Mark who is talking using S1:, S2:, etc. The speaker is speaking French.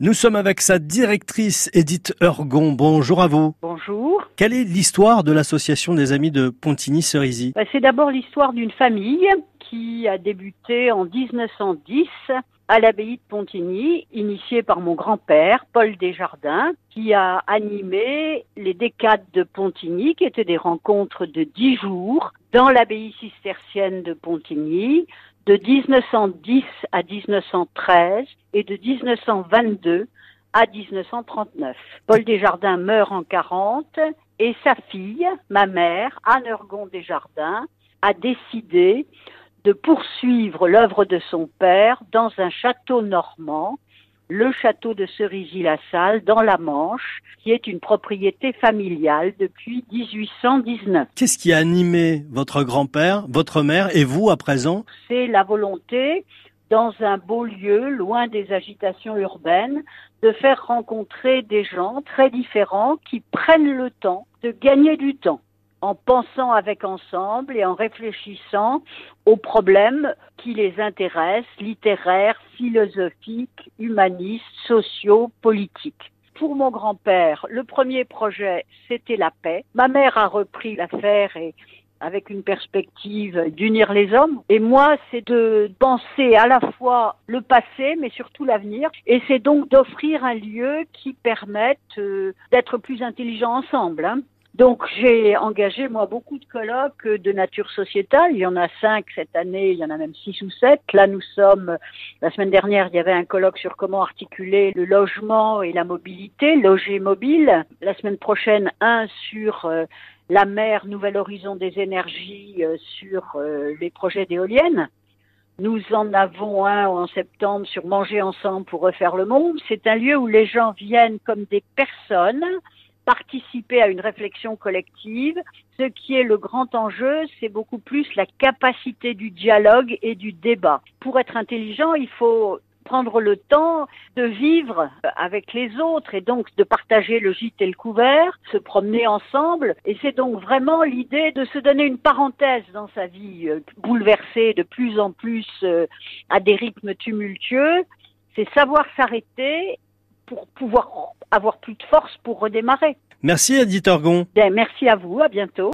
S1: Nous sommes avec sa directrice Edith Urgon. Bonjour à vous.
S2: Bonjour.
S1: Quelle est l'histoire de l'association des amis de Pontigny-Cerisy?
S2: Bah, C'est d'abord l'histoire d'une famille qui a débuté en 1910 à l'abbaye de Pontigny, initiée par mon grand-père, Paul Desjardins, qui a animé les décades de Pontigny, qui étaient des rencontres de dix jours dans l'abbaye cistercienne de Pontigny, de 1910 à 1913 et de 1922 à 1939. Paul Desjardins meurt en 40 et sa fille, ma mère, Anne Ergon Desjardins, a décidé de poursuivre l'œuvre de son père dans un château normand le château de Cerisy-la-Salle dans la Manche, qui est une propriété familiale depuis 1819.
S1: Qu'est-ce qui a animé votre grand-père, votre mère et vous à présent?
S2: C'est la volonté, dans un beau lieu, loin des agitations urbaines, de faire rencontrer des gens très différents qui prennent le temps de gagner du temps en pensant avec ensemble et en réfléchissant aux problèmes qui les intéressent, littéraires, philosophiques, humanistes, sociaux, politiques. Pour mon grand-père, le premier projet, c'était la paix. Ma mère a repris l'affaire et avec une perspective d'unir les hommes. Et moi, c'est de penser à la fois le passé, mais surtout l'avenir. Et c'est donc d'offrir un lieu qui permette euh, d'être plus intelligents ensemble. Hein. Donc j'ai engagé moi beaucoup de colloques de nature sociétale. Il y en a cinq cette année, il y en a même six ou sept. Là nous sommes la semaine dernière, il y avait un colloque sur comment articuler le logement et la mobilité, loger mobile. La semaine prochaine un sur euh, la mer, nouvel horizon des énergies, euh, sur euh, les projets d'éoliennes. Nous en avons un en septembre sur manger ensemble pour refaire le monde. C'est un lieu où les gens viennent comme des personnes participer à une réflexion collective. Ce qui est le grand enjeu, c'est beaucoup plus la capacité du dialogue et du débat. Pour être intelligent, il faut prendre le temps de vivre avec les autres et donc de partager le gîte et le couvert, se promener ensemble. Et c'est donc vraiment l'idée de se donner une parenthèse dans sa vie euh, bouleversée de plus en plus euh, à des rythmes tumultueux. C'est savoir s'arrêter pour pouvoir avoir plus de force pour redémarrer.
S1: Merci Edith Orgon.
S2: Bien, merci à vous, à bientôt.